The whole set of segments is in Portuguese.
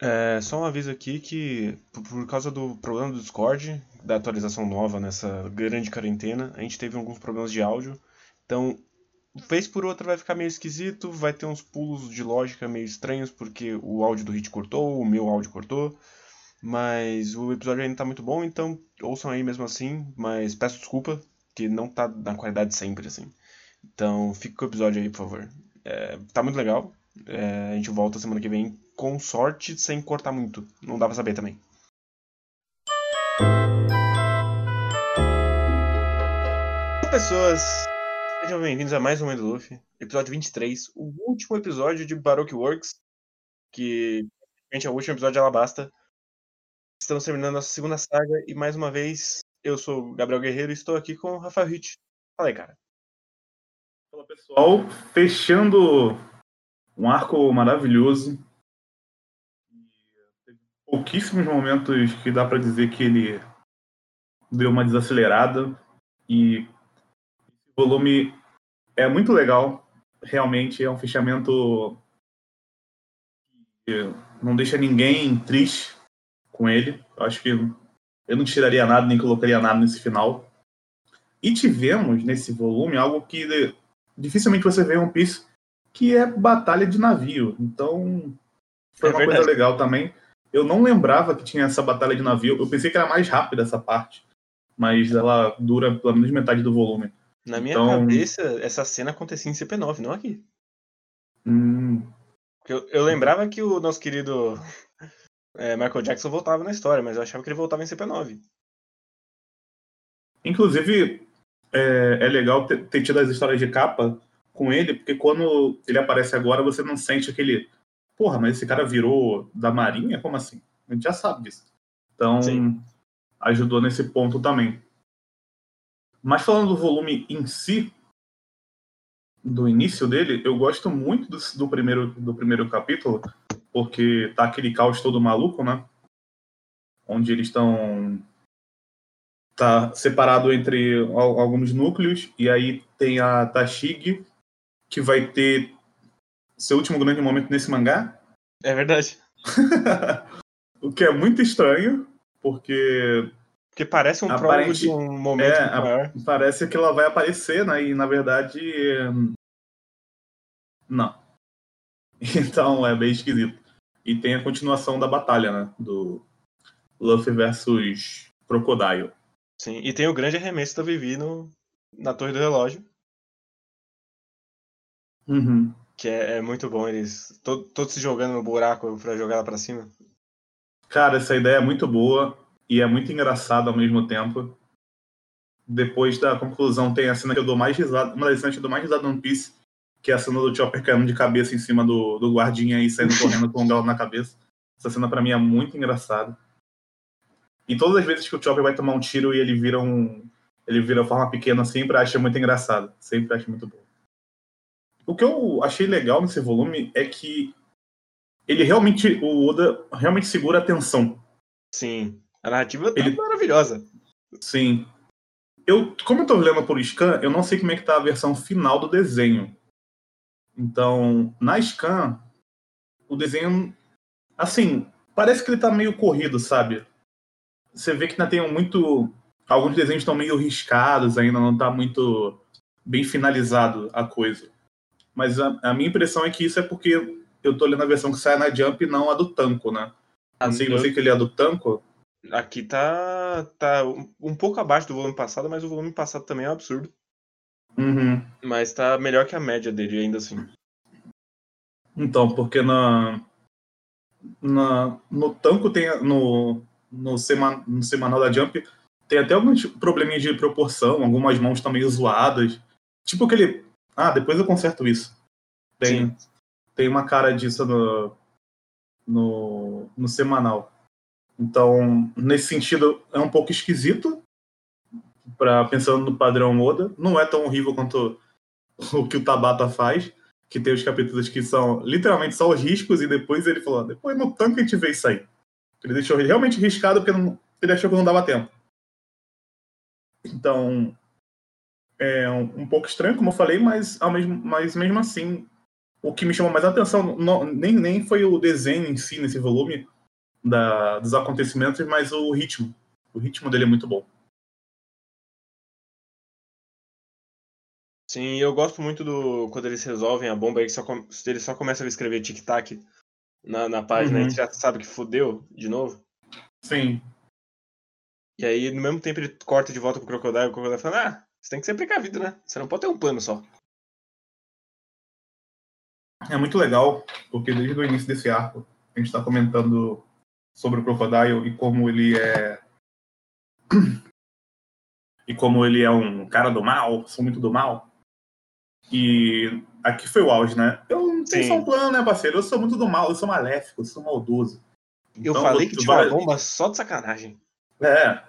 É, só um aviso aqui que, por, causa do problema do Discord, da atualização nova nessa grande quarentena, a gente teve alguns problemas de áudio. Então, vez por outra vai ficar meio esquisito, vai ter uns pulos de lógica meio estranhos, porque o áudio do Hit cortou, o meu áudio cortou. Mas o episódio ainda tá muito bom, então ouçam aí mesmo assim, mas peço desculpa, que não tá na qualidade sempre, assim. Então, fique com o episódio aí, por favor. É, tá muito legal. É, a gente volta semana que vem com sorte, sem cortar muito. Não dá pra saber também. Pessoas! Sejam bem-vindos a mais um End Luffy, episódio 23, o último episódio de Baroque Works, que gente, é o último episódio de Alabasta. Estamos terminando nossa segunda saga e mais uma vez eu sou o Gabriel Guerreiro e estou aqui com o Rafael Hit. Fala aí, cara. Fala pessoal, fechando um arco maravilhoso. Pouquíssimos momentos que dá para dizer que ele deu uma desacelerada e esse volume é muito legal. Realmente é um fechamento que não deixa ninguém triste com ele. Acho que eu não tiraria nada nem colocaria nada nesse final. E tivemos nesse volume algo que dificilmente você vê em One Piece, que é batalha de navio. Então foi é uma verdade. coisa legal também. Eu não lembrava que tinha essa batalha de navio. Eu pensei que era mais rápida essa parte, mas ela dura pelo menos metade do volume. Na minha então... cabeça, essa cena acontecia em CP9, não aqui. Hum. Eu, eu lembrava que o nosso querido é, Michael Jackson voltava na história, mas eu achava que ele voltava em CP9. Inclusive, é, é legal ter, ter, tido as histórias de capa com ele, porque quando ele aparece agora, você não sente aquele. Porra, mas esse cara virou da Marinha? Como assim? A gente já sabe disso. Então, Sim. ajudou nesse ponto também. Mas falando do volume em si, do início dele, eu gosto muito do, do, primeiro, do primeiro capítulo, porque tá aquele caos todo maluco, né? Onde eles estão tá separado entre alguns núcleos e aí tem a Tashig que vai ter seu último grande momento nesse mangá. É verdade. o que é muito estranho, porque que parece um prólogo de um momento é, maior. Parece que ela vai aparecer, né? E na verdade não. Então é bem esquisito. E tem a continuação da batalha, né? Do Luffy versus Crocodile. Sim, e tem o grande arremesso da Vivi no, na Torre do Relógio. Uhum. Que é, é, muito bom, eles todos se jogando no buraco para jogar ela pra cima. Cara, essa ideia é muito boa e é muito engraçada ao mesmo tempo. Depois da conclusão, tem a cena que eu dou mais risada, uma das cenas que eu dou mais risada no One Piece, que é a cena do Chopper caindo de cabeça em cima do, do guardinha e saindo correndo com o galo na cabeça. Essa cena para mim é muito engraçada. E todas as vezes que o Chopper vai tomar um tiro e ele vira um. Ele vira forma pequena, sempre acho muito engraçado. Sempre acho muito bom. O que eu achei legal nesse volume é que ele realmente. O Oda realmente segura a atenção. Sim. A narrativa tá ele... maravilhosa. Sim. Eu, como eu tô lendo por scan, eu não sei como é que tá a versão final do desenho. Então, na scan, o desenho, assim, parece que ele tá meio corrido, sabe? Você vê que ainda tem muito. Alguns desenhos estão meio riscados, ainda não tá muito bem finalizado a coisa. Mas a, a, minha impressão é que isso é porque eu tô lendo a versão que sai na Jump e não a do Tanco, né? Não sei você que ele é do Tanco. Aqui tá, tá um pouco abaixo do volume passado, mas o volume passado também é um absurdo. Uhum. Mas tá melhor que a média dele, ainda assim. Então, porque na, na no tanco tem no, no, seman, no semanal da Jump tem até alguns probleminhas de proporção, algumas mãos estão meio zoadas. Tipo aquele. Ah, depois eu conserto isso. Tem, tem uma cara disso no, no, no semanal. Então, nesse sentido, é um pouco esquisito, para pensando no padrão Oda. Não é tão horrível quanto o que o Tabata faz, que tem os capítulos que são literalmente só os riscos, e depois ele falou: depois no tanque a gente vê isso aí. Ele deixou realmente riscado porque não, ele achou que não dava tempo. Então, é um, um, pouco estranho, como eu falei, mas, ao mesmo, mas mesmo assim, o que me chamou mais atenção não, nem, nem foi o desenho em si nesse volume da, dos acontecimentos, mas o ritmo. O ritmo dele é muito bom. Sim, eu gosto muito do quando eles resolvem a bomba, aí só, eles só começam a escrever tic-tac na, na página, uhum. a gente já sabe que fudeu de novo. Sim. E aí, no mesmo tempo, ele corta de volta pro Crocodile, o Crocodile fala, ah, você tem que ser precavido, né? Você não pode ter um pano só. É muito legal, porque desde o início desse arco, a gente tá comentando sobre o Crocodile e como ele é e como ele é um cara do mal, sou muito do mal. E aqui foi o auge, né? Eu não tenho só um plano, né, parceiro? Eu sou muito do mal, eu sou maléfico, eu sou maldoso. Eu então, falei que tinha uma bomba só de sacanagem. É.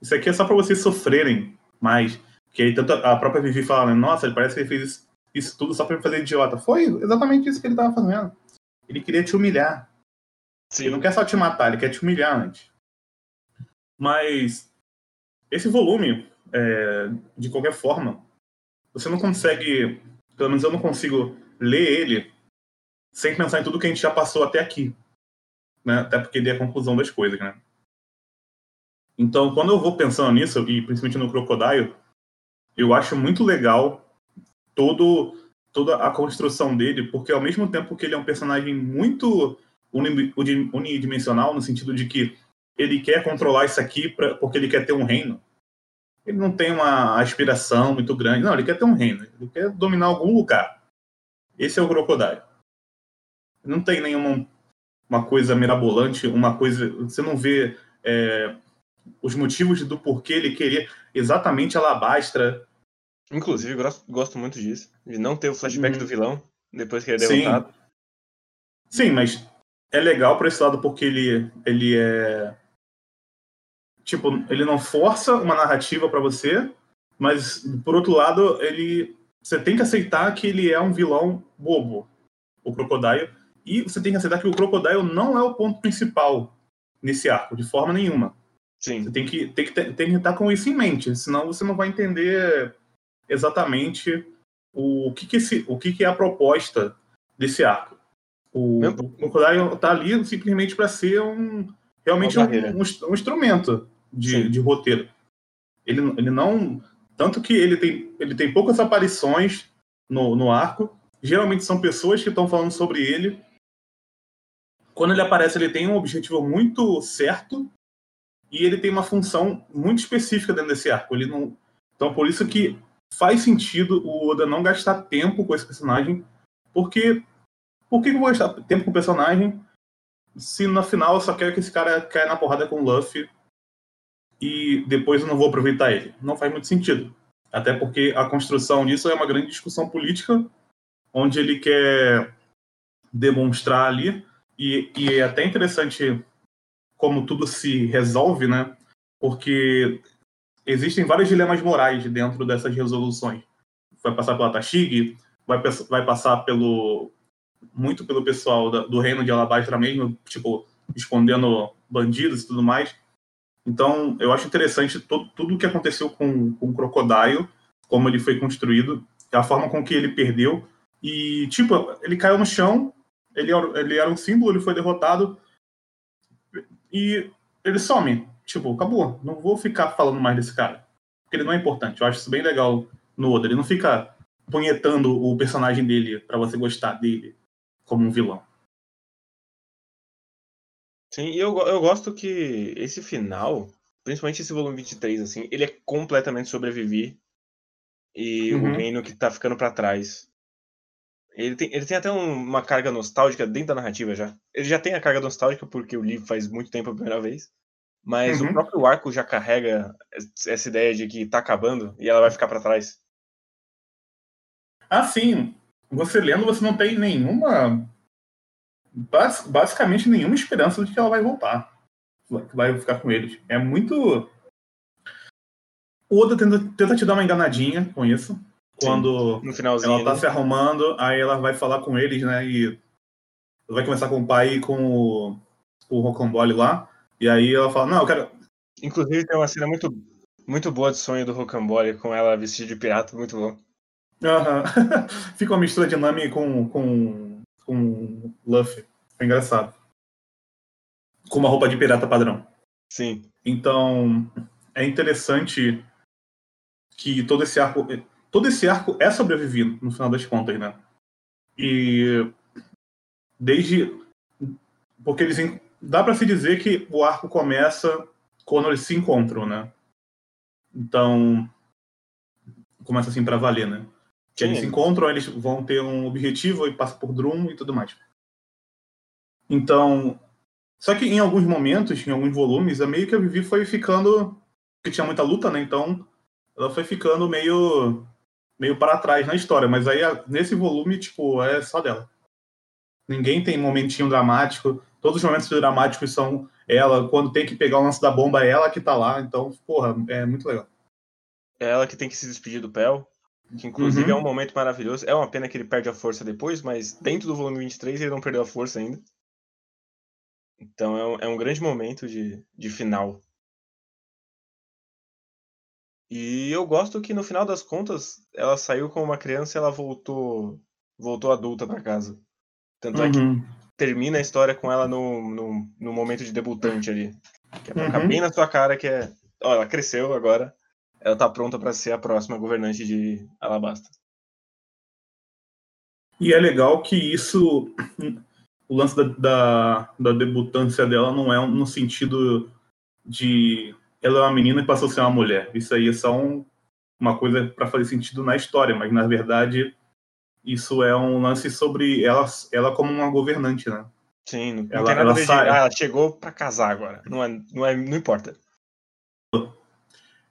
Isso aqui é só pra vocês sofrerem mais. Que aí tanto a própria Vivi fala, né? Nossa, ele parece que ele fez isso, isso tudo só pra me fazer idiota. Foi exatamente isso que ele tava fazendo. Ele queria te humilhar. Sim. Ele não quer só te matar, ele quer te humilhar antes. Mas esse volume, é, de qualquer forma, você não consegue, pelo menos eu não consigo ler ele sem pensar em tudo que a gente já passou até aqui. Né? Até porque ele é a conclusão das coisas, né? Então, quando eu vou pensando nisso, e principalmente no Crocodile, eu acho muito legal todo, toda a construção dele, porque ao mesmo tempo que ele é um personagem muito unidimensional, no sentido de que ele quer controlar isso aqui pra, porque ele quer ter um reino. Ele não tem uma aspiração muito grande. Não, ele quer ter um reino. Ele quer dominar algum lugar. Esse é o Crocodile. Não tem nenhuma uma coisa mirabolante, uma coisa. Você não vê é, os motivos do porquê ele queria exatamente Alabastra. Inclusive, gosto, gosto muito disso. De não ter o flashback hum. do vilão depois que ele é derrotado. Sim, Sim mas é legal para esse lado porque ele, ele é tipo, ele não força uma narrativa para você, mas por outro lado, ele você tem que aceitar que ele é um vilão bobo, o Crocodile, e você tem que aceitar que o Crocodile não é o ponto principal nesse arco, de forma nenhuma. Sim. Você tem que, tem que, tem que estar com isso em mente, senão você não vai entender exatamente o que, que, esse, o que, que é a proposta desse arco. O, o Crocodile está ali simplesmente para ser um realmente um, um, um, instrumento de, de roteiro. Ele, ele não. Tanto que ele tem, ele tem poucas aparições no, no arco. Geralmente são pessoas que estão falando sobre ele. Quando ele aparece, ele tem um objetivo muito certo e ele tem uma função muito específica dentro desse arco. Ele não, então, por isso que faz sentido o Oda não gastar tempo com esse personagem, porque por que eu vou gastar tempo com o personagem se no final eu só quero que esse cara caia na porrada com o Luffy e depois eu não vou aproveitar ele. Não faz muito sentido. Até porque a construção disso é uma grande discussão política, onde ele quer demonstrar ali, e, e é até interessante como tudo se resolve, né? Porque existem vários dilemas morais dentro dessas resoluções. Vai passar pela Tashig, vai, vai passar pelo muito pelo pessoal da, do reino de Alabastra mesmo, tipo, escondendo bandidos e tudo mais. Então, eu acho interessante todo, tudo o que aconteceu com, com o Crocodile, como ele foi construído, a forma com que ele perdeu. E, tipo, ele caiu no chão, ele, ele era um símbolo, ele foi derrotado, e ele some. Tipo, acabou. Não vou ficar falando mais desse cara. Porque ele não é importante. Eu acho isso bem legal no Oda. Ele não fica punhetando o personagem dele para você gostar dele como um vilão. Sim, eu, eu gosto que esse final, principalmente esse volume 23, assim, ele é completamente sobreviver e uhum. o reino que tá ficando para trás. Ele tem, ele tem até um, uma carga nostálgica dentro da narrativa já. Ele já tem a carga nostálgica porque o livro faz muito tempo a primeira vez. Mas uhum. o próprio arco já carrega essa ideia de que tá acabando e ela vai ficar para trás. Ah, sim. Você lendo, você não tem nenhuma basicamente nenhuma esperança de que ela vai voltar. Que vai ficar com eles. É muito. O Oda tenta, tenta te dar uma enganadinha com isso. Quando no finalzinho, ela tá né? se arrumando, aí ela vai falar com eles, né? E vai começar com o pai e com o, o Rocambole lá. E aí ela fala, não, eu quero. Inclusive tem uma cena muito, muito boa de sonho do Rocambole com ela vestida de pirata, muito bom. Aham. Fica uma mistura de Nami com, com, com Luffy. É engraçado. Com uma roupa de pirata padrão. Sim. Então, é interessante que todo esse arco. Todo esse arco é sobrevivido, no final das contas, né? E desde. Porque eles. Dá para se dizer que o arco começa quando eles se encontram, né? Então. Começa assim para valer, né? Que eles se encontram, eles vão ter um objetivo e passa por Drum e tudo mais. Então. Só que em alguns momentos, em alguns volumes, a meio que a Vivi foi ficando. que tinha muita luta, né? Então. Ela foi ficando meio. meio para trás na história. Mas aí, nesse volume, tipo, é só dela. Ninguém tem momentinho dramático. Todos os momentos dramáticos são ela. Quando tem que pegar o lance da bomba, é ela que tá lá. Então, porra, é muito legal. É ela que tem que se despedir do Pel. Que inclusive uhum. é um momento maravilhoso. É uma pena que ele perde a força depois, mas dentro do volume 23 ele não perdeu a força ainda. Então é um, é um grande momento de, de final. E eu gosto que no final das contas ela saiu como uma criança e ela voltou voltou adulta para casa. Tanto uhum. é que uhum. termina a história com ela no, no, no momento de debutante ali. Que é pra uhum. ficar bem na sua cara que é. Ó, ela cresceu agora ela tá pronta para ser a próxima governante de Alabasta. E é legal que isso, o lance da, da, da debutância dela não é no sentido de ela é uma menina e passou a ser uma mulher. Isso aí é só um, uma coisa para fazer sentido na história, mas na verdade isso é um lance sobre ela, ela como uma governante, né? Sim, não, ela, ela, sai... ah, ela chegou para casar agora. Não, é, não, é, não importa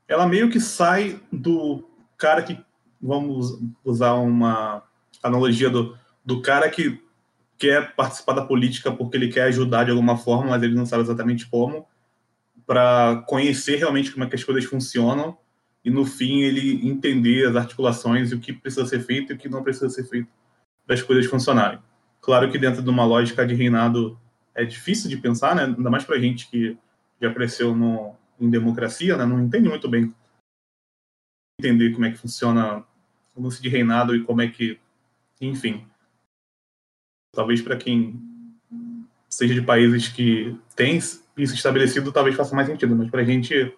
ela meio que sai do cara que, vamos usar uma analogia do, do cara que quer participar da política porque ele quer ajudar de alguma forma, mas ele não sabe exatamente como, para conhecer realmente como é que as coisas funcionam e no fim ele entender as articulações e o que precisa ser feito e o que não precisa ser feito para as coisas funcionarem. Claro que dentro de uma lógica de reinado é difícil de pensar, né? ainda mais para gente que já cresceu no, em democracia, né, não entende muito bem entender como é que funciona o lance de reinado e como é que, enfim, talvez para quem seja de países que tem isso estabelecido, talvez faça mais sentido, mas para a gente,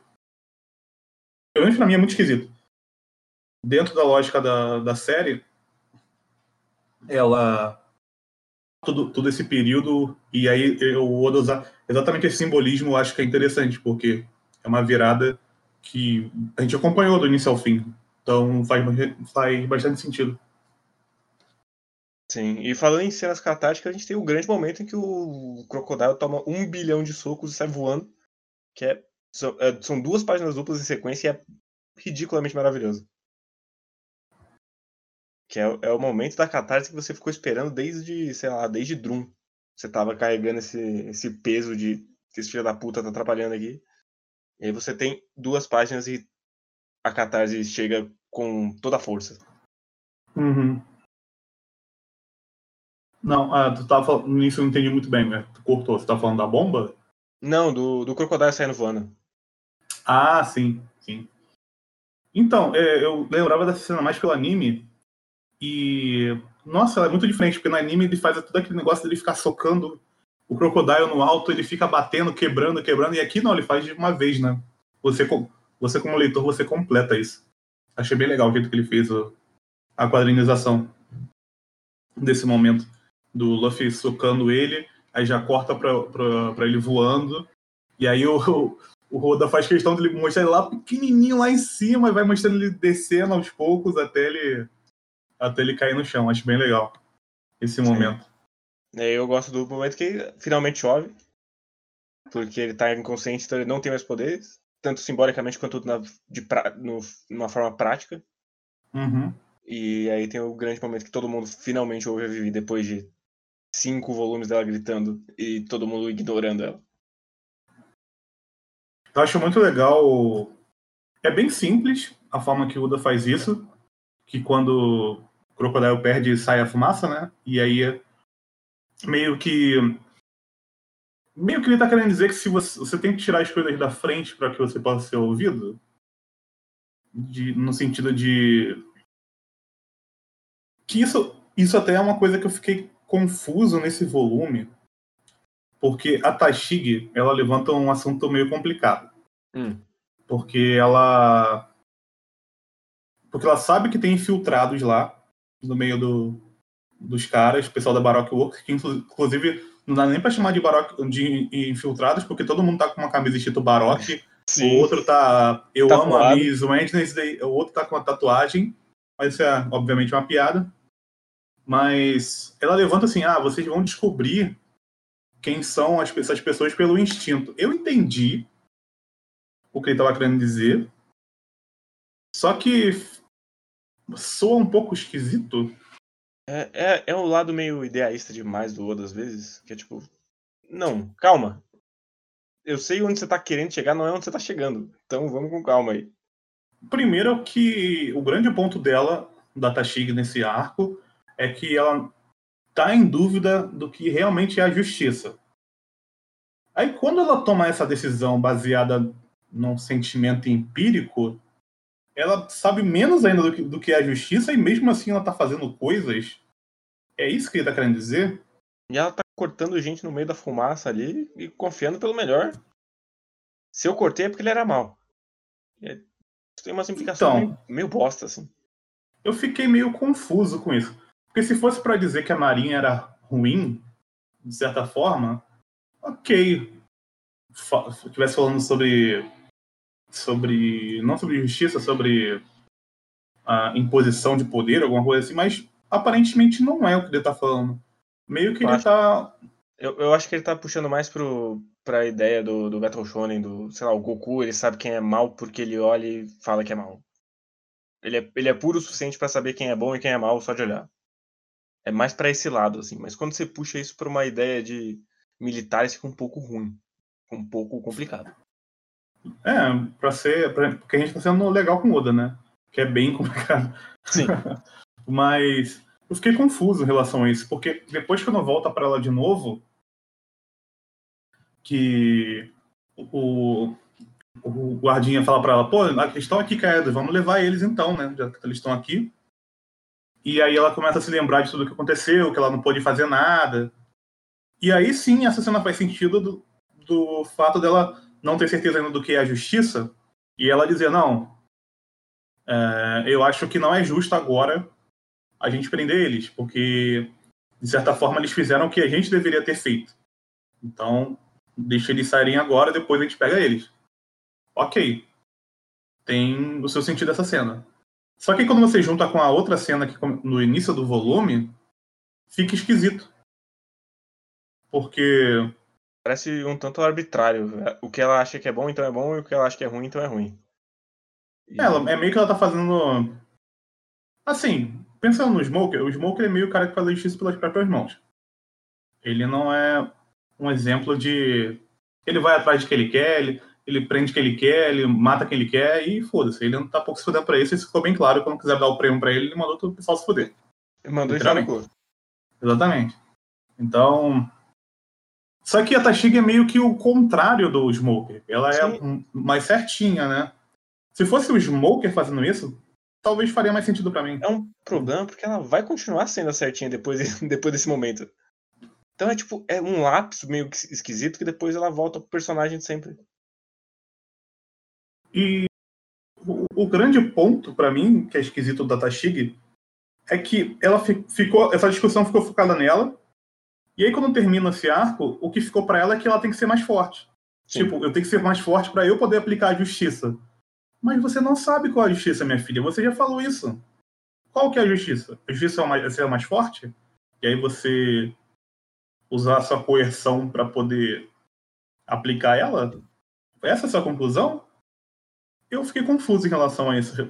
pelo menos para mim é muito esquisito. Dentro da lógica da, da série, ela todo, todo esse período e aí eu vou usar exatamente esse simbolismo, eu acho que é interessante porque é uma virada que a gente acompanhou do início ao fim. Então faz, faz bastante sentido. Sim, e falando em cenas catárticas, a gente tem o grande momento em que o Crocodile toma um bilhão de socos e sai voando, que é, são, é, são duas páginas duplas em sequência e é ridiculamente maravilhoso. Que é, é, o momento da catarse que você ficou esperando desde, sei lá, desde Drum. Você tava carregando esse, esse peso de esse filho da puta tá atrapalhando aqui. E aí você tem duas páginas e a catarse chega com toda a força. Uhum. Não, ah, tu tava falando. Nisso eu não entendi muito bem, né? Tu cortou. Você tá falando da bomba? Não, do, do crocodilo saindo voando. Ah, sim, sim. Então, é, eu lembrava dessa cena mais pelo anime. E. Nossa, ela é muito diferente, porque no anime ele faz todo aquele negócio dele ficar socando o Crocodile no alto ele fica batendo, quebrando, quebrando, e aqui não, ele faz de uma vez, né? Você, você como leitor, você completa isso. Achei bem legal o jeito que ele fez a quadrinização desse momento. Do Luffy socando ele, aí já corta pra ele voando, e aí o, o Roda faz questão de mostrar ele lá pequenininho lá em cima e vai mostrando ele descendo aos poucos até ele até ele cair no chão. Acho bem legal esse momento. É, eu gosto do momento que finalmente chove, porque ele tá inconsciente, então ele não tem mais poderes, tanto simbolicamente quanto na, de pra, no, numa forma prática. Uhum. E aí tem o grande momento que todo mundo finalmente ouve a Vivi depois de cinco volumes dela gritando e todo mundo ignorando ela. Eu acho muito legal. É bem simples a forma que o Uda faz isso. Que quando o Crocodile perde, sai a fumaça, né? E aí meio que meio que ele está querendo dizer que se você, você tem que tirar as coisas da frente para que você possa ser ouvido, de, no sentido de Que isso, isso até é uma coisa que eu fiquei confuso nesse volume, porque a Tashig, ela levanta um assunto meio complicado. Hum. Porque ela porque ela sabe que tem infiltrados lá no meio do, dos caras, pessoal da Baroque Works, que inclusive não dá nem pra chamar de Baroque de infiltrados, porque todo mundo tá com uma camisa escrito Baroque. Sim. O outro tá. Eu Tatuado. amo a Miss Wednesday, o outro tá com a tatuagem. Mas isso é, obviamente, uma piada. Mas ela levanta assim: ah, vocês vão descobrir quem são as, essas pessoas pelo instinto. Eu entendi o que ele estava querendo dizer. Só que soa um pouco esquisito. É, é, é um lado meio idealista demais do Oda às vezes, que é tipo, não, calma. Eu sei onde você tá querendo chegar, não é onde você tá chegando. Então vamos com calma aí. Primeiro que o grande ponto dela, da Tashig nesse arco, é que ela tá em dúvida do que realmente é a justiça. Aí quando ela toma essa decisão baseada num sentimento empírico, ela sabe menos ainda do que, do que é a justiça e mesmo assim ela tá fazendo coisas. É isso que ele tá querendo dizer? E ela tá cortando gente no meio da fumaça ali e confiando pelo melhor. Se eu cortei é porque ele era mal. É, tem umas implicações então, meio, meio bosta, assim. Eu fiquei meio confuso com isso. Porque se fosse para dizer que a Marinha era ruim, de certa forma, ok. Se estivesse falando sobre sobre não sobre justiça, sobre a imposição de poder, alguma coisa assim, mas aparentemente não é o que ele está falando. Meio que eu ele acho, tá. Eu, eu acho que ele está puxando mais pro, pra ideia do, do Battle Shonen, do, sei lá, o Goku, ele sabe quem é mal porque ele olha e fala que é mal. Ele é, ele é puro o suficiente para saber quem é bom e quem é mal só de olhar. É mais para esse lado, assim. Mas quando você puxa isso pra uma ideia de militares, fica um pouco ruim. Um pouco complicado. É, pra ser. Pra, porque a gente tá sendo legal com Oda, né? Que é bem complicado. Sim. Mas eu fiquei confuso em relação a isso, porque depois que eu não volta para ela de novo, que o, o guardinha fala para ela, pô, eles estão aqui caídos, vamos levar eles então, né? Já que eles estão aqui. E aí ela começa a se lembrar de tudo o que aconteceu, que ela não pôde fazer nada. E aí sim, essa cena faz sentido do, do fato dela não ter certeza ainda do que é a justiça, e ela dizer, não, é, eu acho que não é justo agora a gente prender eles, porque, de certa forma, eles fizeram o que a gente deveria ter feito. Então, deixa eles saírem agora, depois a gente pega eles. Ok. Tem o seu sentido essa cena. Só que quando você junta com a outra cena que no início do volume, fica esquisito. Porque Parece um tanto arbitrário. O que ela acha que é bom, então é bom, e o que ela acha que é ruim, então é ruim. E... Ela, é meio que ela tá fazendo. Assim, pensando no Smoker, o Smoker é meio o cara que faz justiça pelas próprias mãos. Ele não é um exemplo de. Ele vai atrás de que ele quer, ele, ele prende quem ele quer, ele mata quem ele quer e foda-se. Ele não tá pouco se fudendo pra isso, isso ficou bem claro. Quando quiser dar o prêmio pra ele, ele mandou todo o pessoal se fuder. Ele mandou isso Exatamente. Então, só que a Tashig é meio que o contrário do Smoker. Ela é Sim. é mais certinha, né? Se fosse o Smoker fazendo isso, talvez faria mais sentido para mim. É um problema porque ela vai continuar sendo certinha depois, depois desse momento. Então é tipo, é um lapso meio esquisito que depois ela volta pro personagem sempre. E o, o grande ponto para mim, que é esquisito da Tashig, é que ela ficou, essa discussão ficou focada nela, e aí, quando termina esse arco, o que ficou para ela é que ela tem que ser mais forte. Sim. Tipo, eu tenho que ser mais forte para eu poder aplicar a justiça. Mas você não sabe qual é a justiça, minha filha. Você já falou isso. Qual que é a justiça? A justiça é ser mais forte? E aí você usar a sua coerção para poder aplicar ela? Essa é a sua conclusão? Eu fiquei confuso em relação a isso,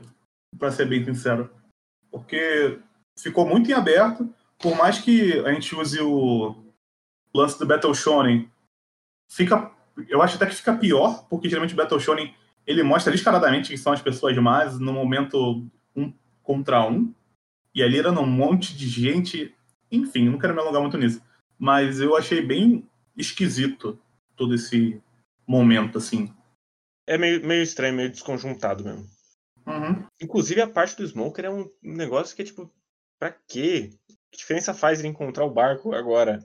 para ser bem sincero. Porque ficou muito em aberto por mais que a gente use o lance do Battle Shonen, fica, eu acho até que fica pior, porque geralmente o Battle Shonen ele mostra descaradamente que são as pessoas mais no momento um contra um, e ali era um monte de gente, enfim, não quero me alongar muito nisso, mas eu achei bem esquisito todo esse momento, assim. É meio, meio estranho, meio desconjuntado mesmo. Uhum. Inclusive a parte do Smoker é um negócio que é tipo Pra quê? Que diferença faz ele encontrar o barco agora?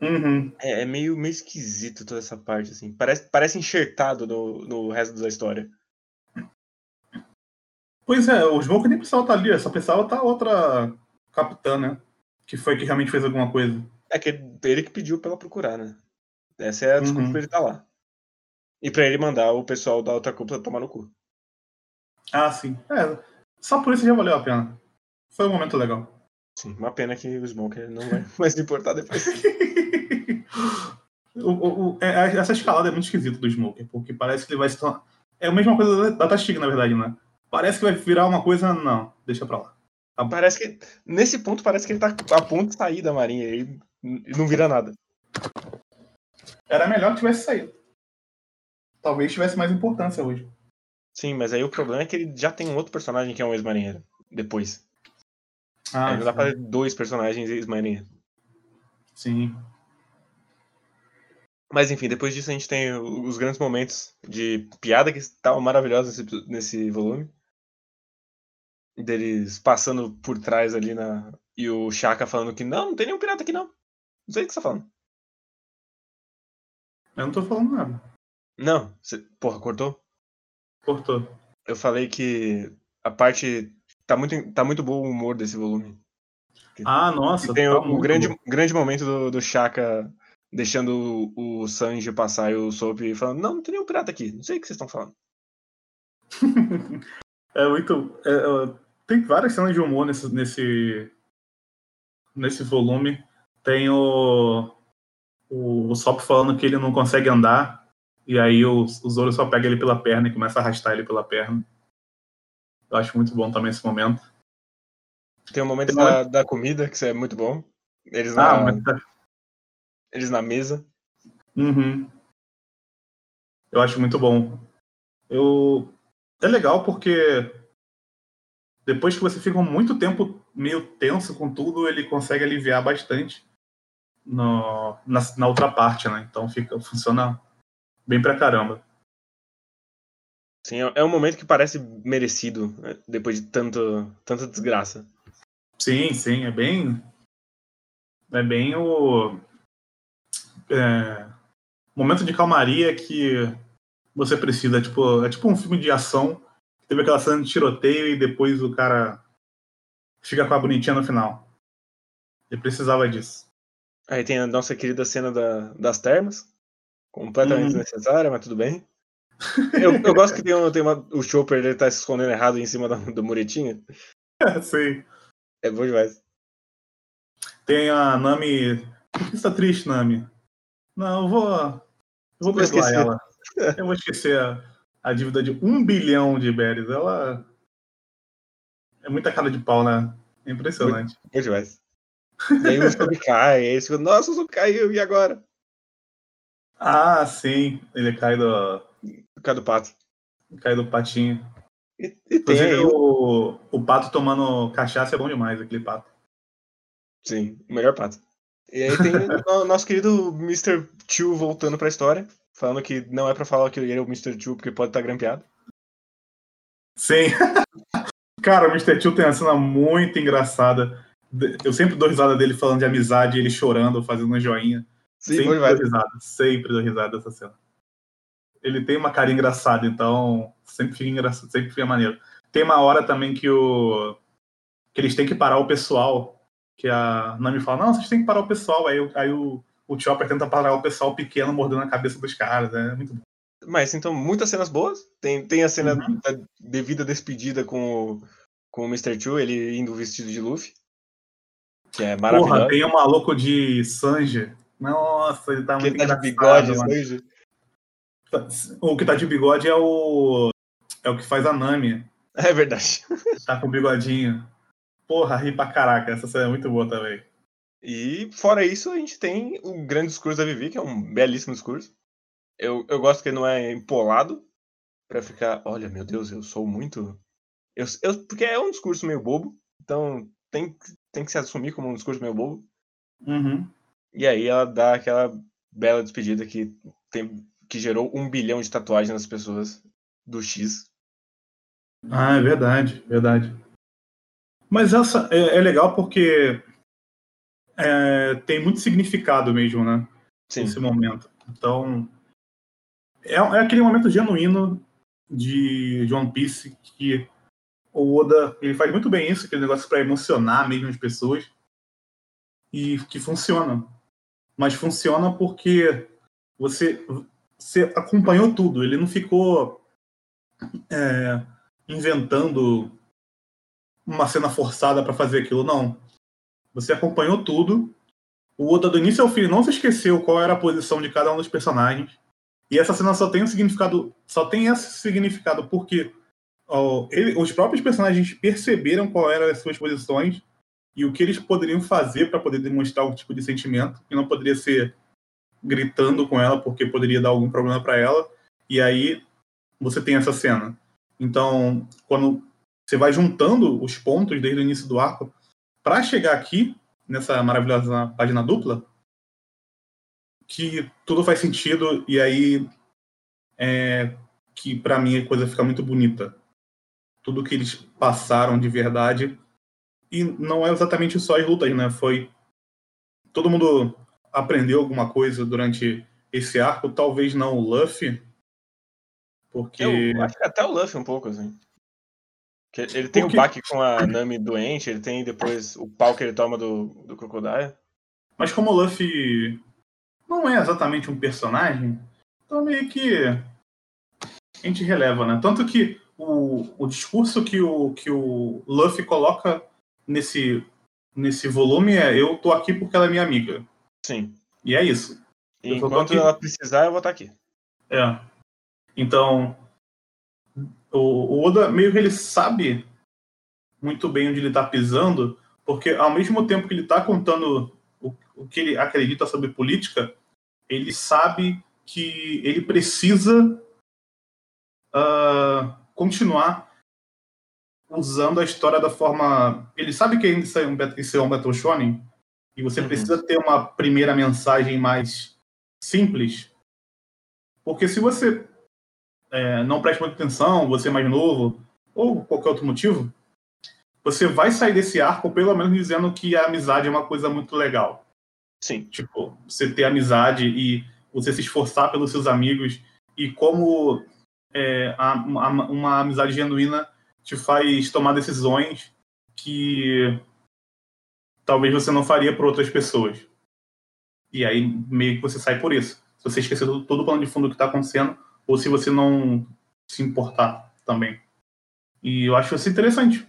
Uhum. É, é meio, meio esquisito toda essa parte, assim. Parece, parece enxertado no, no resto da história. Pois é, o Smoke nem precisava estar ali, só precisava estar outra capitã, né? Que foi que realmente fez alguma coisa. É que ele que pediu pra ela procurar, né? Essa é a desculpa Uhum. pra ele estar lá. E pra ele mandar o pessoal da outra cúpula tomar no cu. Ah, sim. É, só por isso já valeu a pena. Foi um momento legal. Sim, uma pena que o Smoker não vai mais importar depois. O- o- o- é- essa escalada é muito esquisita do Smoker, porque parece que ele vai se tornar. É a mesma coisa da, Tastig, na verdade, né? Parece que vai virar uma coisa. Não, deixa pra lá. Parece que. Nesse ponto, parece que ele tá a ponto de sair da marinha e não vira nada. Era melhor que tivesse saído. Talvez tivesse mais importância hoje. Sim, mas aí o problema é que ele já tem um outro personagem que é um ex-marinheiro. Depois. Ah, aí não dá pra ter dois personagens ex-marinheiro. sim. Mas enfim, depois disso a gente tem os grandes momentos de piada que estavam maravilhosos nesse, nesse volume. Deles passando por trás ali na. E o Chaka falando que não, não tem nenhum pirata aqui não. Não sei o que você tá falando. Eu não tô falando nada. Não, você, porra, cortou? Cortou. Eu falei que a parte. Tá muito, tá muito bom o humor desse volume. Ah, nossa. E tem tá o, grande, bom. grande momento do, do Chaka deixando o, o Sanji passar e o Soap falando, não, não tem nenhum pirata aqui, não sei o que vocês estão falando. É muito. é, é, tem várias cenas de humor nesse, nesse, nesse volume. Tem o, o, o Sop falando que ele não consegue andar. E aí o, o Zoro só pega ele pela perna e começa a arrastar ele pela perna. Eu acho muito bom também esse momento. Tem o momento Tem da, da comida, que é muito bom. Eles Ah, na, mas. eles na mesa. Uhum. Eu acho muito bom. Eu... É legal porque depois que você fica muito tempo meio tenso com tudo, ele consegue aliviar bastante no... na, na outra parte, né? Então fica, funciona bem pra caramba. Sim, é é um momento que parece merecido, né, depois de tanto, tanta desgraça. Sim, sim, é bem. É bem o. é, momento de calmaria que você precisa. Tipo, é tipo um filme de ação. Teve aquela cena de tiroteio e depois o cara fica com a bonitinha no final. Ele precisava disso. Aí tem a nossa querida cena da, das termas. Completamente Uhum. desnecessária, mas tudo bem. Eu, eu gosto que tem, um- tem uma, o Chopper ele tá se escondendo errado em cima da, do muretinho. Sim. É bom demais. Tem a Nami. Por que você tá triste, Nami? Não, eu vou. Eu vou perdoar esquecer. ela. Eu vou esquecer a, a dívida de um bilhão de berries. Ela. É muita cara de pau, né? É impressionante. Bom demais. E aí o Sob cai, aí eles ficam, nossa, o Sob caiu, e agora? Ah, sim. Ele cai do, Por causa do pato. cai do patinho. E, e tem Inclusive, o- o, pato tomando cachaça é bom demais, aquele pato. sim, o melhor pato. E aí tem o nosso querido Mr. Chu voltando pra história, falando que não é pra falar que ele é o Mr. Chu porque pode estar grampeado. Sim. Cara, o Mr. Tio tem uma cena muito engraçada. Eu sempre dou risada dele falando de amizade, ele chorando, fazendo um joinha. Sim, sempre dou risada, sempre dou risada dessa cena. Ele tem uma cara engraçada, então sempre fica engraçado, sempre fica maneiro. Tem uma hora também que o que eles têm que parar o pessoal, que a Nami fala, não, vocês têm que parar o pessoal, aí, o- aí o, o Chopper tenta parar o pessoal pequeno mordendo a cabeça dos caras, é muito bom. Mas então, muitas cenas boas. Tem, tem a cena Uhum. da devida despedida com o, com o Mr. Chu, ele indo vestido de Luffy. Que é Porra, maravilhoso. tem um maluco de Sanji. Nossa, ele tá muito tá de engraçado, bigode. O que tá de bigode é o. É o que faz a Nami. É verdade. Tá com o bigodinho. Porra, ri pra caraca. Essa cena é muito boa também. E fora isso, a gente tem o grande discurso da Vivi, que é um belíssimo discurso. Eu, eu gosto que ele não é empolado pra ficar, olha, meu Deus, eu sou muito. Eu, eu, porque é um discurso meio bobo, então tem, tem que se assumir como um discurso meio bobo. Uhum. E aí ela dá aquela bela despedida que, tem, que gerou um bilhão de tatuagens nas pessoas do X. Ah, é verdade, verdade. Mas essa é, é legal porque é, tem muito significado mesmo, né? Sim. Nesse momento. Então, é, é aquele momento genuíno de, de One Piece que o Oda ele faz muito bem isso, aquele negócio para emocionar mesmo as pessoas e que funciona. Mas funciona porque você, você acompanhou tudo. Ele não ficou é, inventando uma cena forçada para fazer aquilo, não. Você acompanhou tudo. O Oda, do início ao fim, não se esqueceu qual era a posição de cada um dos personagens. E essa cena só tem um significado, só tem esse significado porque ó, ele, os próprios personagens perceberam qual eram as suas posições e o que eles poderiam fazer para poder demonstrar o tipo de sentimento, que não poderia ser gritando com ela porque poderia dar algum problema para ela. E aí você tem essa cena. Então, quando você vai juntando os pontos desde o início do arco para chegar aqui nessa maravilhosa página dupla, que tudo faz sentido e aí é que para mim a coisa fica muito bonita. Tudo que eles passaram de verdade e não é exatamente só as lutas, né? Foi todo mundo aprendeu alguma coisa durante esse arco, talvez não o Luffy, porque Eu acho que até o Luffy um pouco assim. Ele tem Porque- o baque com a Nami doente, ele tem depois o pau que ele toma do, do Crocodile. Mas como o Luffy não é exatamente um personagem, então meio que a gente releva, né? Tanto que o, o discurso que o, que o Luffy coloca nesse, nesse volume é eu tô aqui porque ela é minha amiga. Sim. E é isso. E enquanto ela precisar, eu vou estar aqui. É. Então, o, o Oda meio que ele sabe muito bem onde ele está pisando, porque ao mesmo tempo que ele está contando o, o que ele acredita sobre política, ele sabe que ele precisa ah, continuar usando a história da forma. Ele sabe que isso é um, isso é um Battle Shonen, e você Uhum. precisa ter uma primeira mensagem mais simples, porque se você é, não presta muita atenção, você é mais novo, ou qualquer outro motivo, você vai sair desse arco pelo menos dizendo que a amizade é uma coisa muito legal. Sim. Tipo, você ter amizade e você se esforçar pelos seus amigos e como é, a- a- uma amizade genuína te faz tomar decisões que talvez você não faria por outras pessoas. E aí meio que você sai por isso. Se você esquecer todo, o plano de fundo que está acontecendo, ou se você não se importar também. E eu acho isso interessante.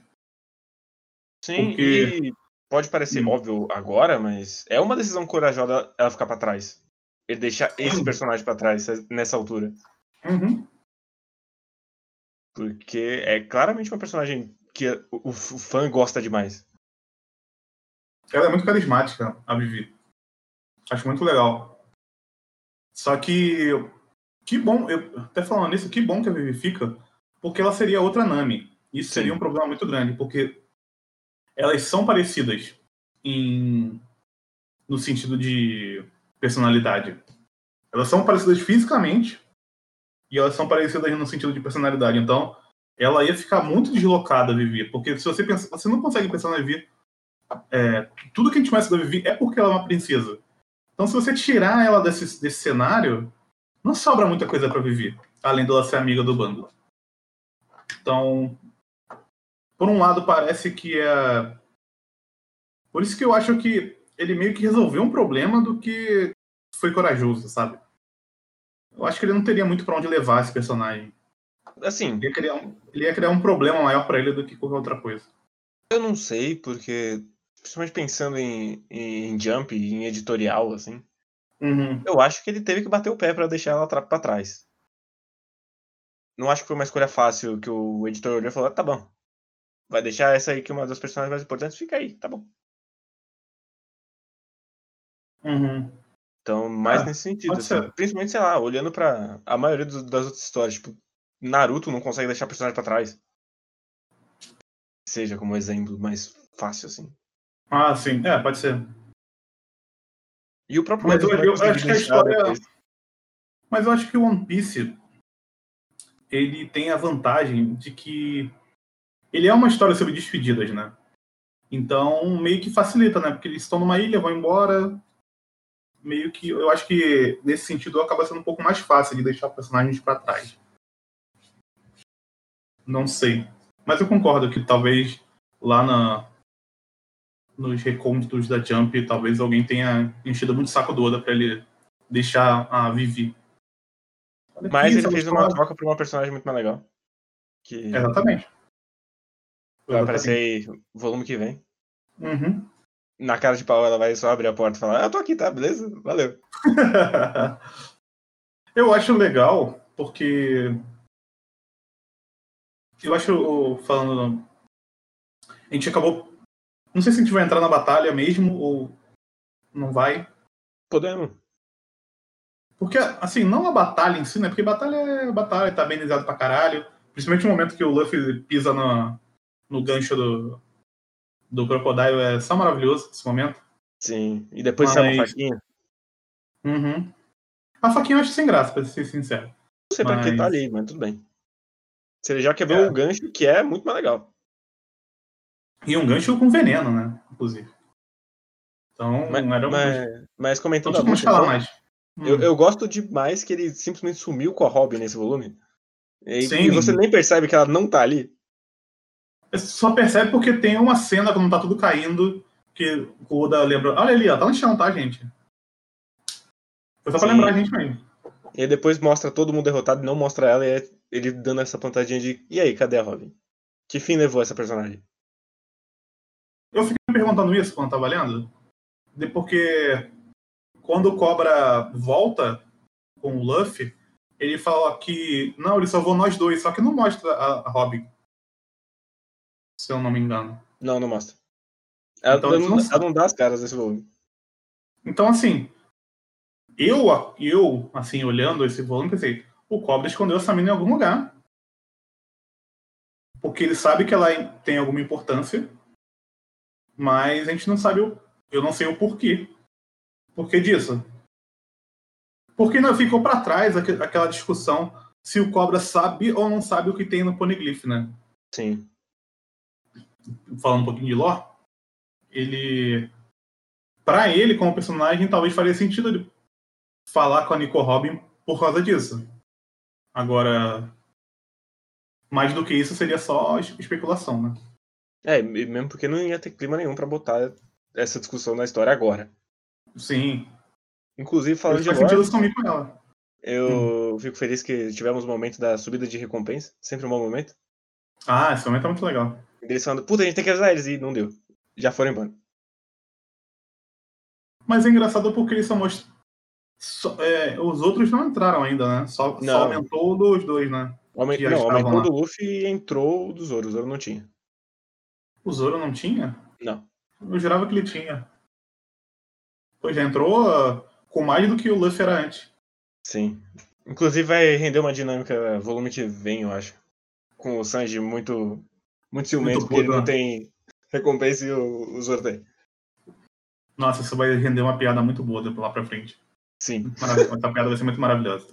Sim, Porque- e pode parecer Hum. óbvio agora, mas é uma decisão corajosa ela ficar pra trás. Ele deixar esse personagem pra trás nessa altura. Uhum. Porque é claramente uma personagem que o, o fã gosta demais. Ela é muito carismática, a Vivi. Acho muito legal. Só que. Que bom, eu, até falando nisso, que bom que a Vivi fica, porque ela seria outra Nami. Isso Sim. seria um problema muito grande, porque elas são parecidas em, no sentido de personalidade. Elas são parecidas fisicamente e elas são parecidas no sentido de personalidade. Então, ela ia ficar muito deslocada, Vivi, porque se você pensa, você não consegue pensar na Vivi é, tudo que a gente conhece da Vivi é porque ela é uma princesa. Então, se você tirar ela desse, desse cenário, não sobra muita coisa pra Vivi, além dela ser amiga do bando. Então, por um lado, parece que é. Por isso que eu acho que ele meio que resolveu um problema do que foi corajoso, sabe? Eu acho que ele não teria muito pra onde levar esse personagem. Assim, Ele ia criar um, ia criar um problema maior pra ele do que qualquer outra coisa. eu não sei, porque. Principalmente pensando em, em Jump, em editorial, assim. Uhum. Eu acho que ele teve que bater o pé pra deixar ela pra trás. Não acho que foi uma escolha fácil que o editor olhou e falou: tá bom. Vai deixar essa aí que é uma das personagens mais importantes, fica aí, tá bom. Uhum. Então, mais Ah, nesse sentido. assim. Principalmente, sei lá, olhando pra a maioria dos- das outras histórias. Tipo, Naruto não consegue deixar personagem pra trás. Seja como exemplo mais fácil, assim. Ah, sim. É, pode ser. E o próprio Mas eu- eu conseguir acho que a história- depois. Mas eu acho que o One Piece ele tem a vantagem de que ele é uma história sobre despedidas, né? Então, meio que facilita, né? Porque eles estão numa ilha, vão embora. Meio que. Eu acho que, nesse sentido, acaba sendo um pouco mais fácil de deixar personagens para trás. Não sei. Mas eu concordo que talvez lá na, nos recônditos da Jump, talvez alguém tenha enchido muito o saco do Oda pra ele deixar a Vivi. Mas ele fez uma troca pra uma personagem muito mais legal. Que... Exatamente. Vai aparecer aí volume que vem. Uhum. Na cara de pau, ela vai só abrir a porta e falar: ah, Eu tô aqui, tá? Beleza? Valeu. eu acho legal, porque. Eu acho, falando. A gente acabou. Não sei se a gente vai entrar na batalha mesmo ou não vai. Podemos. Porque, assim, não a batalha em si, né? Porque batalha é batalha, tá bem desenhado pra caralho. Principalmente no momento que o Luffy pisa no, no gancho do, do Crocodile, é só maravilhoso esse momento. Sim, e depois Mas... sai uma faquinha. Uhum. A faquinha eu acho sem graça, pra ser sincero. Não sei mas... pra que tá ali, mas tudo bem. Você já quebrou é. o gancho, que é muito mais legal. E um gancho com veneno, né? Inclusive. Então, mas, era um... mas, mas comentando a luta, falar então, mais. Eu, hum. eu gosto demais que ele simplesmente sumiu com a Robin nesse volume. E, e, você nem percebe que ela não tá ali. Só percebe porque tem uma cena quando tá tudo caindo que o Oda lembra. Olha ali, ó, tá no chão, tá, gente? Foi só Sim. pra lembrar a gente mesmo. E depois mostra todo mundo derrotado e não mostra ela, e é ele dando essa plantadinha de. E aí, cadê a Robin? Que fim levou essa personagem? Eu fiquei me perguntando isso quando tava lendo. Porque quando o Cobra volta com o Luffy, ele fala que. Não, ele salvou nós dois, só que não mostra a, a Robin. Se eu não me engano. Não, não mostra. Ela, então, não, ela não dá as caras nesse volume. Então, assim. Eu, eu, assim, olhando esse volume, pensei, o Cobra escondeu essa mina em algum lugar. Porque ele sabe que ela tem alguma importância. Mas a gente não sabe o. Eu não sei o porquê. Por que disso? Porque não ficou para trás aquela discussão se o Cobra sabe ou não sabe o que tem no Poneglyph, né? Sim. Falando um pouquinho de lore, ele. Para ele, como personagem, talvez faria sentido ele falar com a Nico Robin por causa disso. Agora, mais do que isso seria só especulação, né? É, mesmo porque não ia ter clima nenhum para botar essa discussão na história agora. Sim. Inclusive, falando eu de lore, com ela. eu hum. fico feliz que tivemos o momento da subida de recompensa. Sempre um bom momento. Ah, esse momento é muito legal. Eles falando, puta, a gente tem que avisar eles. E não deu. Já foram embora. Mas é engraçado porque eles só mostram. É, os outros não entraram ainda, né? Só, só aumentou dos dois, né? Aument... Não, aumentou lá. do Luffy e entrou o do Zoro. O Zoro não tinha. O Zoro não tinha? Não. Eu jurava que ele tinha. Pois já entrou uh, com mais do que o Luffy era antes. Sim. Inclusive vai render uma dinâmica volume que vem, eu acho. Com o Sanji muito, muito ciumento, muito porque ele não tem recompensa e o, o Zoro tem. Nossa, isso vai render uma piada muito boa lá pra frente. Sim. Essa piada vai ser muito maravilhosa.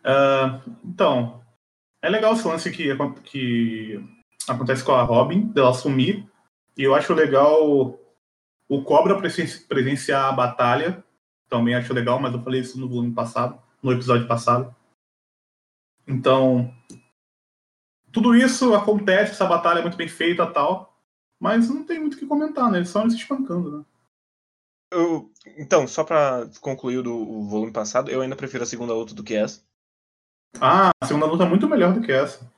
Uh, então, é legal esse lance que, que acontece com a Robin, dela sumir. E eu acho legal o Cobra presenciar a batalha também acho legal, mas eu falei isso no volume passado, no episódio passado. Então, tudo isso acontece, essa batalha é muito bem feita tal, mas não tem muito o que comentar, né? Eles só se espancando, né? Eu, então, só para concluir do, o volume passado, eu ainda prefiro a segunda luta do que essa. Ah, a segunda luta é muito melhor do que essa.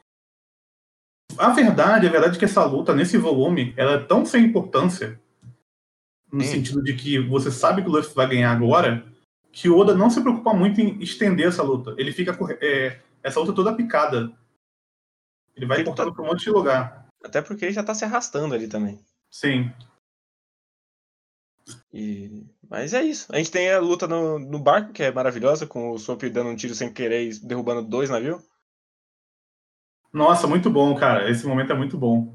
A verdade, a verdade é que essa luta, nesse volume, ela é tão sem importância no Sim. sentido de que você sabe que o Luffy vai ganhar agora, que o Oda não se preocupa muito em estender essa luta. Ele fica é, essa luta toda picada. Ele vai cortando tá... para um monte de lugar. Até porque ele já tá se arrastando ali também. Sim. E... Mas é isso. A gente tem a luta no, no barco, que é maravilhosa, com o Sop dando um tiro sem querer e derrubando dois navios. Nossa, muito bom, cara. Esse momento é muito bom.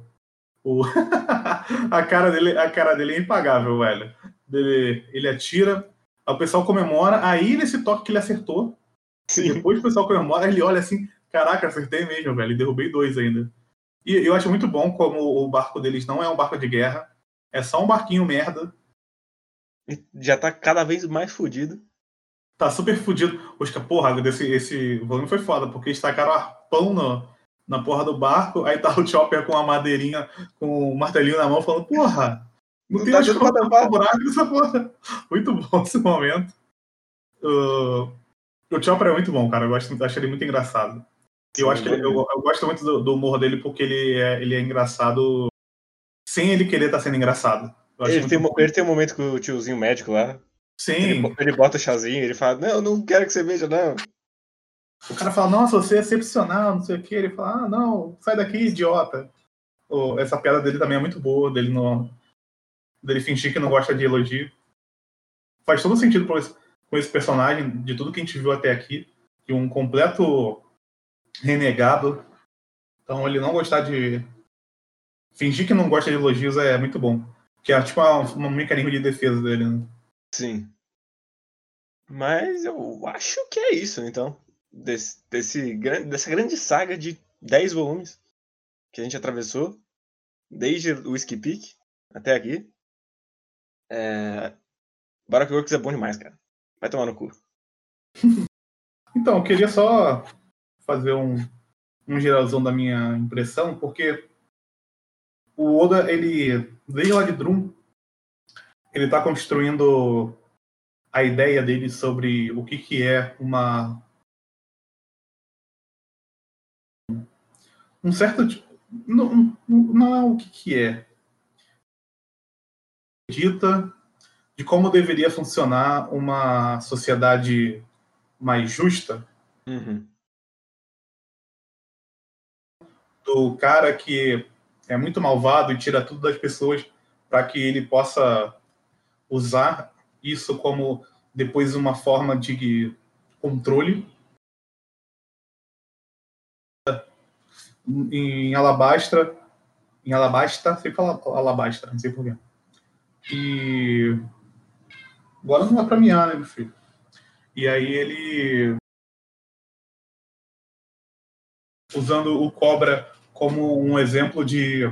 O... a, cara dele, a cara dele é impagável, velho. Ele, ele atira, o pessoal comemora, aí nesse toque que ele acertou, Sim. depois o pessoal comemora, ele olha assim, caraca, acertei mesmo, velho, e derrubei dois ainda. E eu acho muito bom como o barco deles não é um barco de guerra, é só um barquinho merda. Já tá cada vez mais fudido. Tá super fudido. Oscar, porra, desse, esse volume foi foda, porque estacaram arpão no, na porra do barco, aí tá o Chopper com a madeirinha, com o martelinho na mão, falando, porra, não, não tem tá como buraco nessa porra. Muito bom esse momento. Uh, o Chopper é muito bom, cara. Eu gosto, acho ele muito engraçado. Eu acho que ele, eu, eu, gosto muito do, do, humor dele porque ele é, ele é engraçado sem ele querer estar tá sendo engraçado. Ele tem, ele tem um momento com o tiozinho médico lá. Sim. Ele, ele bota o chazinho, ele fala, não, não quero que você veja, não. O cara fala, nossa, você é excepcional, não sei o que. Ele fala, ah, não, sai daqui, idiota. Oh, essa piada dele também é muito boa, dele, no, dele fingir que não gosta de elogio. Faz todo sentido com esse, com esse personagem, de tudo que a gente viu até aqui. De um completo renegado. Então, ele não gostar de. Fingir que não gosta de elogios é muito bom. Que é tipo um mecanismo de defesa dele, né? Sim. Mas eu acho que é isso, então. Desse, desse, dessa grande saga de 10 volumes que a gente atravessou, desde o Ski Peak até aqui. É... Baroque Works é bom demais, cara. Vai tomar no cu. então, eu queria só fazer um, um geralzão da minha impressão, porque o Oda, ele, desde lá de Drum, ele está construindo a ideia dele sobre o que, que é uma um certo tipo, não, não é o que, que é. Dita de como deveria funcionar uma sociedade mais justa. Uhum. Do cara que é muito malvado e tira tudo das pessoas para que ele possa usar isso como depois uma forma de controle. Em Alabastra, em Alabasta, sempre fala Alabastra, não sei porquê. E agora não é pra miar, né, meu filho? E aí ele usando o Cobra como um exemplo de,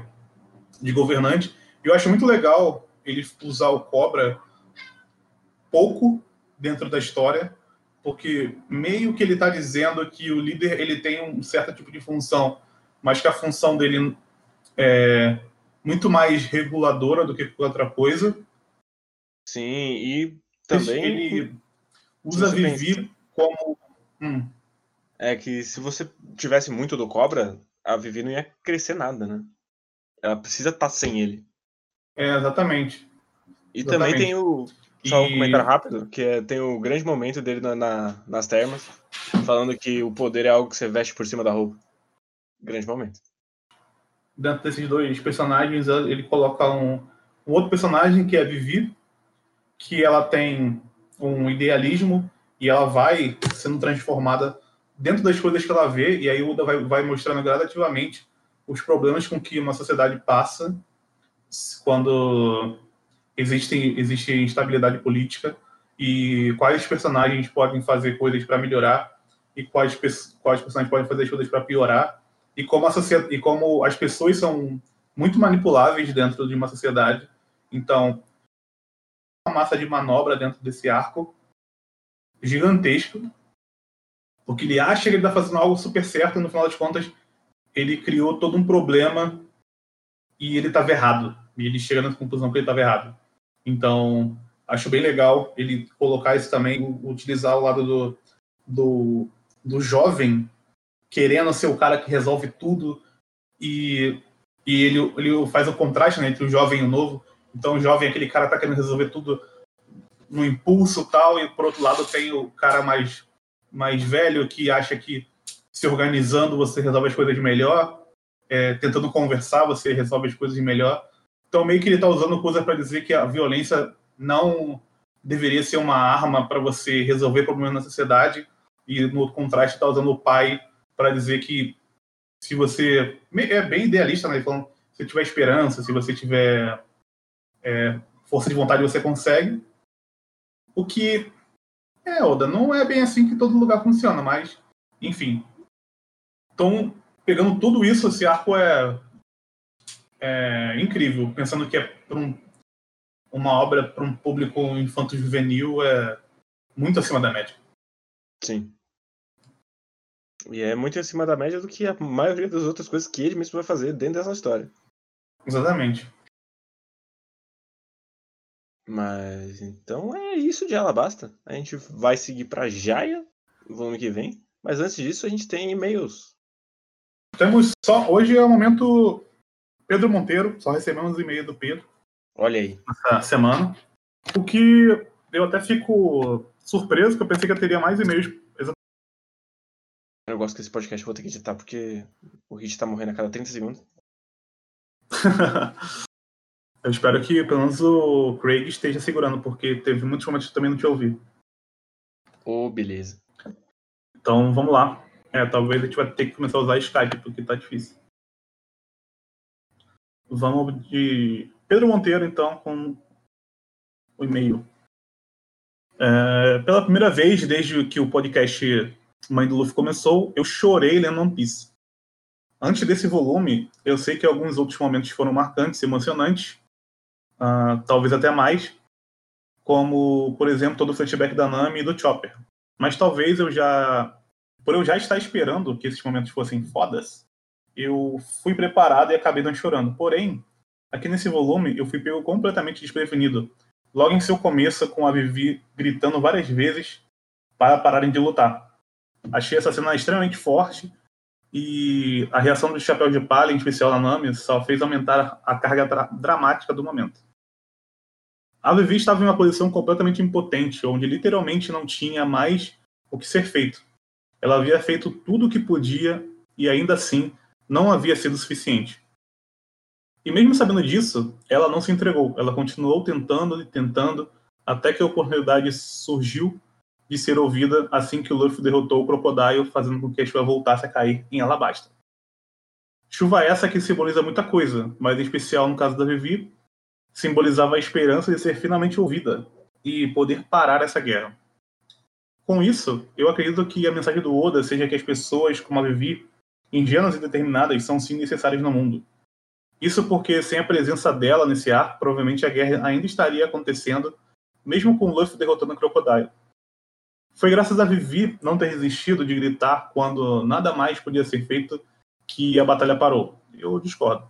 de governante. E eu acho muito legal ele usar o Cobra pouco dentro da história, porque meio que ele está dizendo que o líder ele tem um certo tipo de função, mas que a função dele é muito mais reguladora do que outra coisa. Sim, e também ele usa Vivi pensa... como hum. É que se você tivesse muito do Cobra, a Vivi não ia crescer nada, né? Ela precisa estar tá sem ele. É, exatamente. E exatamente. também tem o. Só um comentário rápido, que é, tem o grande momento dele na, na, nas termas, falando que o poder é algo que você veste por cima da roupa. Grande momento. Dentro desses dois personagens, ele coloca um, um outro personagem que é a Vivi, que ela tem um idealismo e ela vai sendo transformada dentro das coisas que ela vê, e aí o Uda vai, vai mostrando gradativamente os problemas com que uma sociedade passa quando existe, existe instabilidade política e quais personagens podem fazer coisas para melhorar e quais, quais personagens podem fazer coisas para piorar e como, a e como as pessoas são muito manipuláveis dentro de uma sociedade. Então, uma massa de manobra dentro desse arco gigantesco, porque ele acha que ele está fazendo algo super certo e no final das contas ele criou todo um problema e ele estava errado. E ele chega na conclusão que ele estava errado. Então, acho bem legal ele colocar isso também, utilizar o lado do, do, do jovem querendo ser o cara que resolve tudo e, e ele, ele faz o contraste né, entre o jovem e o novo. Então, o jovem é aquele cara que tá querendo resolver tudo no impulso tal, e por outro lado tem o cara mais, mais velho que acha que se organizando você resolve as coisas melhor, é, tentando conversar você resolve as coisas melhor. Então, meio que ele está usando coisa para dizer que a violência não deveria ser uma arma para você resolver problemas na sociedade, e no contraste está usando o pai para dizer que se você. É bem idealista, né? Falando, se tiver esperança, se você tiver é, força de vontade, você consegue. O que. É, Oda, não é bem assim que todo lugar funciona, mas. Enfim. Então, pegando tudo isso, esse arco é, é incrível. Pensando que é para um, uma obra para um público infanto-juvenil, é muito acima da média. Sim. E é muito acima da média do que a maioria das outras coisas que ele mesmo vai fazer dentro dessa história. Exatamente. Mas então é isso de Alabasta. A gente vai seguir para Jaya no volume que vem. Mas antes disso, a gente tem e-mails. Temos só. Hoje é o momento Pedro Monteiro. Só recebemos e-mail do Pedro. Olha aí. Essa semana. O que eu até fico surpreso, que eu pensei que eu teria mais e-mails. Eu gosto que esse podcast eu vou ter que editar, porque o Hit tá morrendo a cada 30 segundos. eu espero que pelo menos o Craig esteja segurando, porque teve muitos momentos que também não te ouvi. Ô, oh, beleza. Então vamos lá. É, talvez a gente vai ter que começar a usar Skype, porque tá difícil. Vamos de Pedro Monteiro, então, com o e-mail. É, pela primeira vez desde que o podcast Mãe do Luffy começou, eu chorei lendo One Piece. Antes desse volume, eu sei que alguns outros momentos foram marcantes, emocionantes, uh, talvez até mais, como, por exemplo, todo o flashback da Nami e do Chopper. Mas talvez eu já, por eu já estar esperando que esses momentos fossem fodas, eu fui preparado e acabei não chorando. Porém, aqui nesse volume, eu fui pego completamente desprevenido. Logo em seu começo, com a Vivi gritando várias vezes para pararem de lutar. Achei essa cena extremamente forte e a reação do Chapéu de Palha, em especial da Nami, só fez aumentar a carga dra dramática do momento. A Vivi estava em uma posição completamente impotente, onde literalmente não tinha mais o que ser feito. Ela havia feito tudo o que podia e ainda assim não havia sido suficiente. E mesmo sabendo disso, ela não se entregou. Ela continuou tentando e tentando até que a oportunidade surgiu de ser ouvida assim que o Luffy derrotou o Crocodile, fazendo com que a chuva voltasse a cair em Alabasta. Chuva essa que simboliza muita coisa, mas em especial no caso da Vivi, simbolizava a esperança de ser finalmente ouvida e poder parar essa guerra. Com isso, eu acredito que a mensagem do Oda seja que as pessoas, como a Vivi, ingênuas e determinadas, são sim necessárias no mundo. Isso porque, sem a presença dela nesse ar, provavelmente a guerra ainda estaria acontecendo, mesmo com Luffy derrotando o Crocodile. Foi graças a Vivi não ter resistido de gritar quando nada mais podia ser feito que a batalha parou. Eu discordo.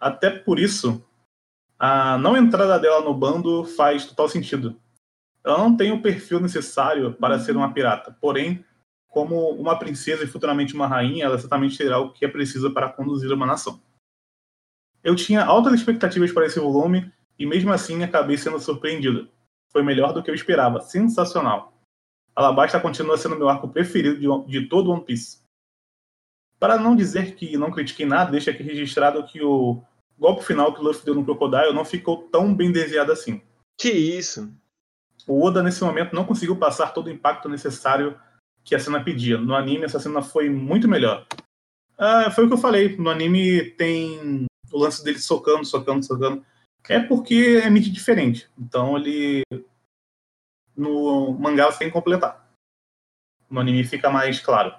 Até por isso, a não entrada dela no bando faz total sentido. Ela não tem o perfil necessário para ser uma pirata, porém, como uma princesa e futuramente uma rainha, ela certamente terá o que é preciso para conduzir uma nação. Eu tinha altas expectativas para esse volume e mesmo assim acabei sendo surpreendido. Foi melhor do que eu esperava, sensacional. Alabasta continua sendo meu arco preferido de, de todo One Piece. Para não dizer que não critiquei nada, deixa aqui registrado que o golpe final que o Luffy deu no Crocodile não ficou tão bem desenhado assim. Que isso? O Oda, nesse momento, não conseguiu passar todo o impacto necessário que a cena pedia. No anime, essa cena foi muito melhor. Ah, foi o que eu falei. No anime tem o lance dele socando, socando, socando. É porque é mídia diferente. Então ele no mangá você tem que completar. No anime fica mais claro.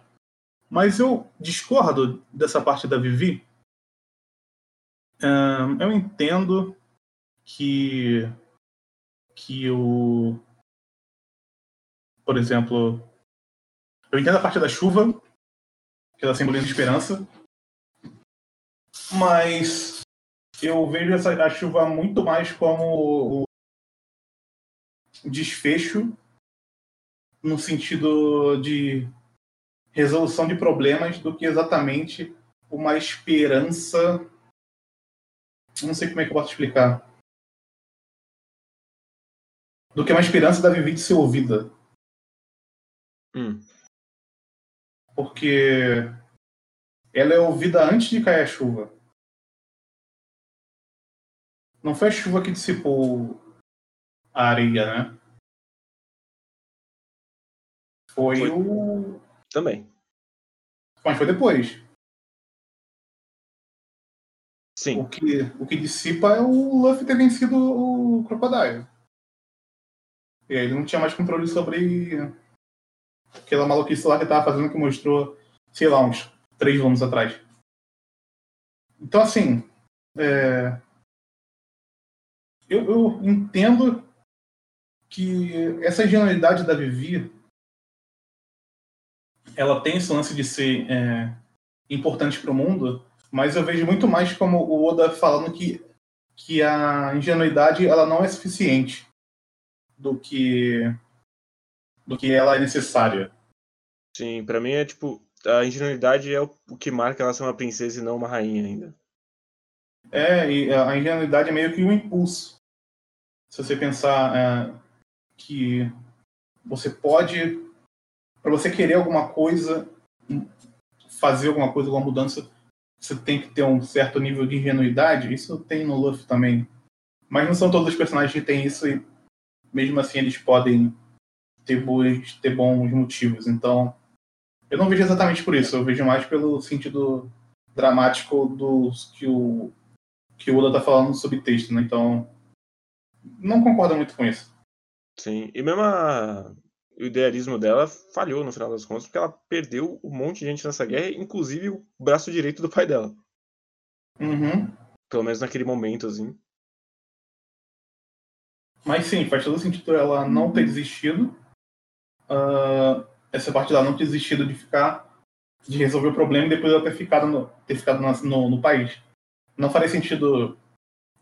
Mas eu discordo dessa parte da Vivi. Eu entendo que que o por exemplo eu entendo a parte da chuva que ela simboliza esperança mas eu vejo essa, a chuva muito mais como desfecho no sentido de resolução de problemas do que exatamente uma esperança. Não sei como é que eu posso explicar. Do que uma esperança da Vivi de ser ouvida. Hum. Porque ela é ouvida antes de cair a chuva. Não foi a chuva que dissipou a areia, né? Foi, foi. o. Também. Mas foi depois. Sim. O que, o que dissipa é o Luffy ter vencido o Crocodile. E aí ele não tinha mais controle sobre aquela maluquice lá que tava fazendo que mostrou, sei lá, uns três anos atrás. então, assim, é, eu, eu, entendo que essa ingenuidade da Vivi ela tem esse lance de ser é, importante para o mundo, mas eu vejo muito mais como o Oda falando que, que a ingenuidade ela não é suficiente do que do que ela é necessária. Sim, para mim é tipo a ingenuidade é o que marca ela ser uma princesa e não uma rainha ainda. É, e a ingenuidade é meio que um impulso. Se você pensar é, que você pode, para você querer alguma coisa, fazer alguma coisa, alguma mudança, você tem que ter um certo nível de ingenuidade. Isso tem no Luffy também. Mas não são todos os personagens que têm isso e mesmo assim eles podem ter, boas, ter bons motivos. Então, eu não vejo exatamente por isso. Eu vejo mais pelo sentido dramático do que o que o Oda tá falando sobre texto, né? Então, não concordo muito com isso. Sim, e mesmo a... o idealismo dela falhou no final das contas, porque ela perdeu um monte de gente nessa guerra, inclusive o braço direito do pai dela. Uhum. Pelo menos naquele momento, assim. Mas sim, faz todo sentido ela não ter desistido. Uh, essa parte dela não ter desistido de ficar, de resolver o problema e depois ela ter ficado no, ter ficado no, no, no país. Não faria sentido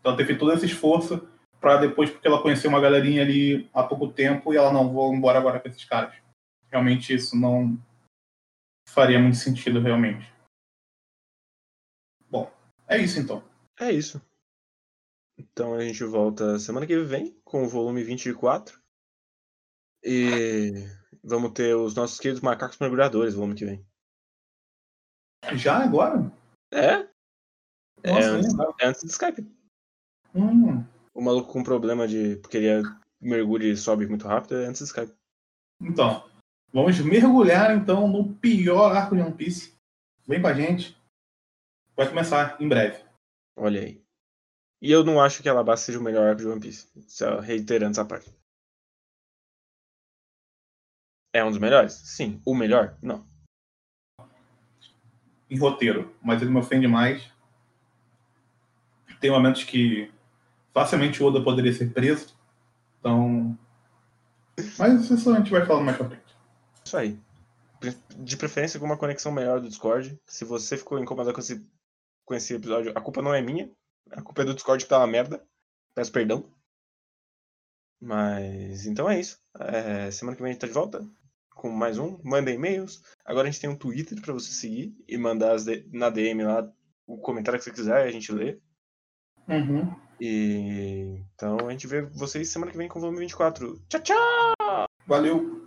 ela ter feito todo esse esforço para depois, porque ela conheceu uma galerinha ali há pouco tempo e ela não vou embora agora com esses caras. Realmente isso não faria muito sentido, realmente. Bom, é isso então. É isso. Então a gente volta semana que vem com o volume 24. E vamos ter os nossos queridos macacos mergulhadores no volume que vem. Já agora? É? Nossa, é, antes, é antes do Skype. Hum. O maluco com problema de. porque ele é, mergulha e sobe muito rápido é antes do Skype. Então, vamos mergulhar então no pior arco de One Piece. Vem com a gente. Vai começar em breve. Olha aí. E eu não acho que Alabasta seja o melhor arco de One Piece. Só reiterando essa parte. É um dos melhores? Sim. O melhor? Não. Em roteiro, mas ele me ofende mais. Tem momentos que facilmente o Oda poderia ser preso. Então. Mas isso a gente vai falar mais pra frente. Isso aí. De preferência com uma conexão melhor do Discord. Se você ficou incomodado com esse, com esse episódio, a culpa não é minha. A culpa é do Discord que tá uma merda. Peço perdão. Mas então é isso. É, semana que vem a gente tá de volta com mais um. Manda e-mails. Agora a gente tem um Twitter para você seguir e mandar na DM lá o comentário que você quiser e a gente lê. Uhum. E então a gente vê vocês semana que vem com o volume 24. Tchau, tchau! Valeu!